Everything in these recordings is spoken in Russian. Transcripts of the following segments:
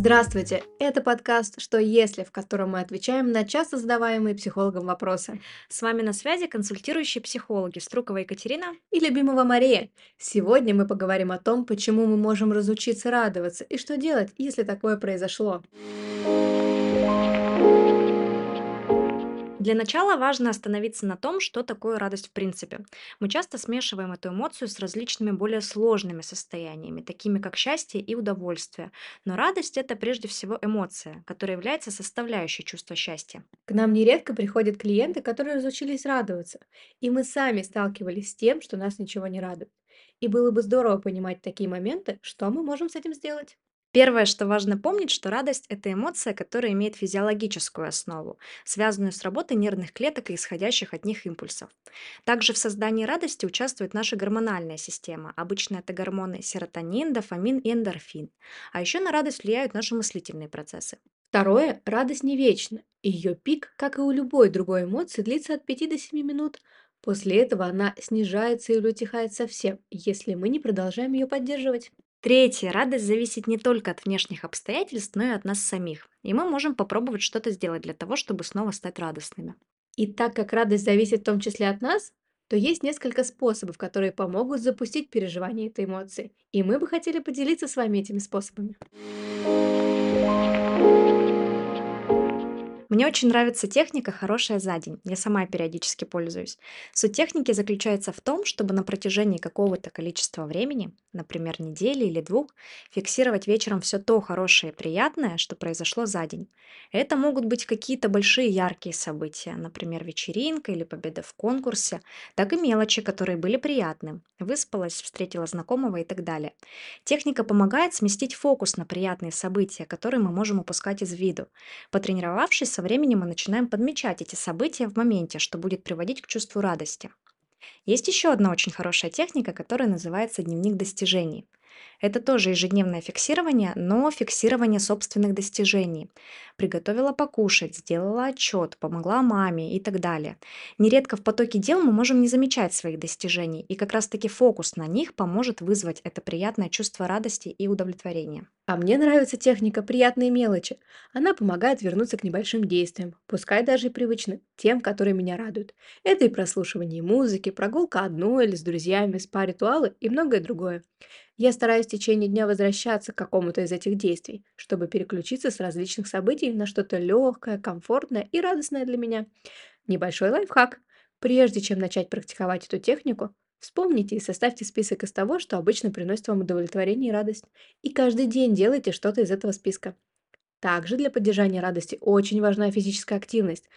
Здравствуйте! Это подкаст «Что если?», в котором мы отвечаем на часто задаваемые психологом вопросы. С вами на связи консультирующие психологи Струкова Екатерина и любимого Мария. Сегодня мы поговорим о том, почему мы можем разучиться радоваться и что делать, если такое произошло. Для начала важно остановиться на том, что такое радость в принципе. Мы часто смешиваем эту эмоцию с различными более сложными состояниями, такими как счастье и удовольствие. Но радость– это прежде всего эмоция, которая является составляющей чувства счастья. К нам нередко приходят клиенты, которые разучились радоваться, и мы сами сталкивались с тем, что нас ничего не радует. И было бы здорово понимать такие моменты, что мы можем с этим сделать. Первое, что важно помнить, что радость– это эмоция, которая имеет физиологическую основу, связанную с работой нервных клеток и исходящих от них импульсов. Также в создании радости участвует наша гормональная система. Обычно это гормоны серотонин, дофамин и эндорфин. А еще на радость влияют наши мыслительные процессы. Второе– радость не вечна. Ее пик, как и у любой другой эмоции, длится от 5 до 7 минут. После этого она снижается или утихает совсем, если мы не продолжаем ее поддерживать. Третье. Радость зависит не только от внешних обстоятельств, но и от нас самих. И мы можем попробовать что-то сделать для того, чтобы снова стать радостными. И так как радость зависит в том числе от нас, то есть несколько способов, которые помогут запустить переживание этой эмоции. И мы бы хотели поделиться с вами этими способами. Мне очень нравится техника «хорошая за день». Я сама периодически пользуюсь. Суть техники заключается в том, чтобы на протяжении какого-то количества времени, например, недели или двух, фиксировать вечером все то хорошее и приятное, что произошло за день. Это могут быть какие-то большие яркие события, например, вечеринка или победа в конкурсе, так и мелочи, которые были приятны. Выспалась, встретила знакомого и так далее. Техника помогает сместить фокус на приятные события, которые мы можем упускать из виду. Потренировавшись, со временем мы начинаем подмечать эти события в моменте, что будет приводить к чувству радости. Есть еще одна очень хорошая техника, которая называется дневник достижений. Это тоже ежедневное фиксирование, но фиксирование собственных достижений. Приготовила покушать, сделала отчет, помогла маме и так далее. Нередко в потоке дел мы можем не замечать своих достижений, и как раз-таки фокус на них поможет вызвать это приятное чувство радости и удовлетворения. А мне нравится техника «приятные мелочи». Она помогает вернуться к небольшим действиям, пускай даже и привычным, тем, которые меня радуют. Это и прослушивание музыки, прогулка одной или с друзьями, спа-ритуалы и многое другое. Я стараюсь в течение дня возвращаться к какому-то из этих действий, чтобы переключиться с различных событий на что-то легкое, комфортное и радостное для меня. Небольшой лайфхак. Прежде чем начать практиковать эту технику, Вспомните и составьте список из того, что обычно приносит вам удовлетворение и радость. И каждый день делайте что-то из этого списка. Также для поддержания радости очень важна физическая активность,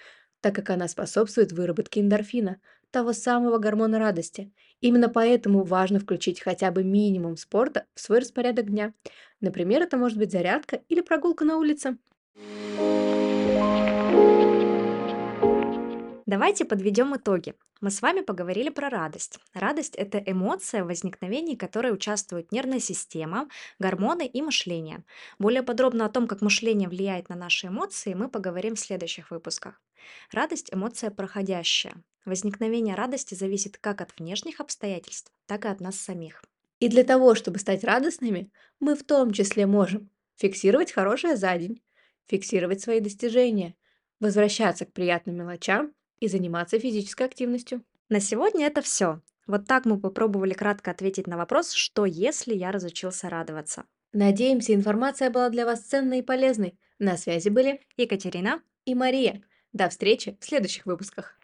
так как она способствует выработке эндорфина, того самого гормона радости. Именно поэтому важно включить хотя бы минимум спорта в свой распорядок дня. Например, это может быть зарядка или прогулка на улице. Давайте подведем итоги. Мы с вами поговорили про радость. Радость– это эмоция, в возникновении которой участвует нервная система, гормоны и мышление. Более подробно о том, как мышление влияет на наши эмоции, мы поговорим в следующих выпусках. Радость– эмоция проходящая. Возникновение радости зависит как от внешних обстоятельств, так и от нас самих. И для того, чтобы стать радостными, мы в том числе можем фиксировать хорошее за день, фиксировать свои достижения, возвращаться к приятным мелочам и заниматься физической активностью. На сегодня это все. Вот так мы попробовали кратко ответить на вопрос, что если я разучился радоваться. Надеемся, информация была для вас ценной и полезной. На связи были Екатерина и Мария. До встречи в следующих выпусках.